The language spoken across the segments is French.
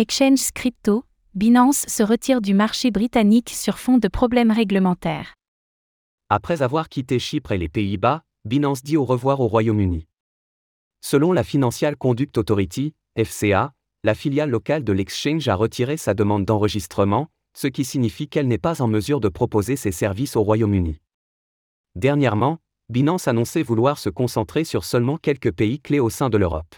Exchange Crypto, Binance se retire du marché britannique sur fond de problèmes réglementaires. Après avoir quitté Chypre et les Pays-Bas, Binance dit au revoir au Royaume-Uni. Selon la Financial Conduct Authority, FCA, la filiale locale de l'exchange a retiré sa demande d'enregistrement, ce qui signifie qu'elle n'est pas en mesure de proposer ses services au Royaume-Uni. Dernièrement, Binance annonçait vouloir se concentrer sur seulement quelques pays clés au sein de l'Europe.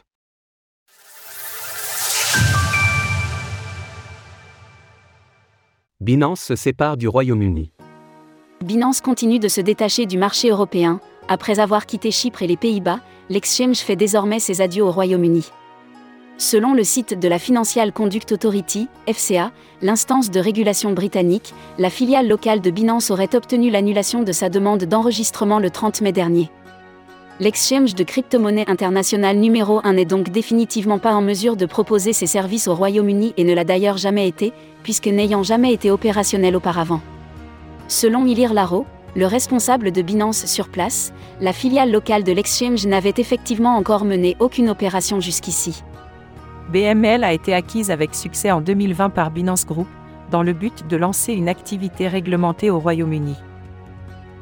Binance se sépare du Royaume-Uni. Binance continue de se détacher du marché européen. Après avoir quitté Chypre et les Pays-Bas, l'exchange fait désormais ses adieux au Royaume-Uni. Selon le site de la Financial Conduct Authority, FCA, l'instance de régulation britannique, la filiale locale de Binance aurait obtenu l'annulation de sa demande d'enregistrement le 30 mai dernier. L'exchange de crypto-monnaie internationale numéro 1 n'est donc définitivement pas en mesure de proposer ses services au Royaume-Uni et ne l'a d'ailleurs jamais été, puisque n'ayant jamais été opérationnel auparavant. Selon Ilir Laro, le responsable de Binance sur place, la filiale locale de l'exchange n'avait effectivement encore mené aucune opération jusqu'ici. BML a été acquise avec succès en 2020 par Binance Group, dans le but de lancer une activité réglementée au Royaume-Uni.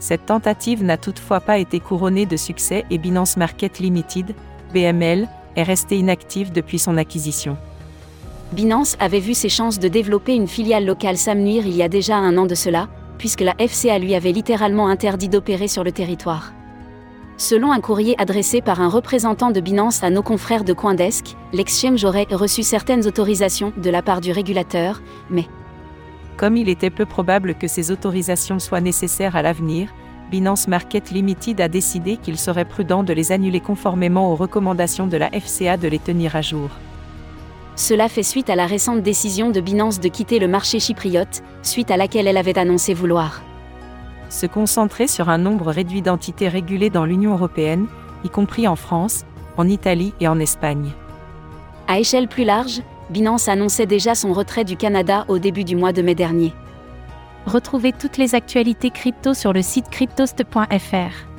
Cette tentative n'a toutefois pas été couronnée de succès et Binance Market Limited, BML, est restée inactive depuis son acquisition. Binance avait vu ses chances de développer une filiale locale s'amenuire il y a déjà un an de cela, puisque la FCA lui avait littéralement interdit d'opérer sur le territoire. Selon un courrier adressé par un représentant de Binance à nos confrères de Coindesk, l'exchange aurait reçu certaines autorisations de la part du régulateur, mais comme il était peu probable que ces autorisations soient nécessaires à l'avenir, Binance Market Limited a décidé qu'il serait prudent de les annuler conformément aux recommandations de la FCA de les tenir à jour. Cela fait suite à la récente décision de Binance de quitter le marché chypriote, suite à laquelle elle avait annoncé vouloir se concentrer sur un nombre réduit d'entités régulées dans l'Union européenne, y compris en France, en Italie et en Espagne. À échelle plus large, Binance annonçait déjà son retrait du Canada au début du mois de mai dernier. Retrouvez toutes les actualités crypto sur le site cryptost.fr.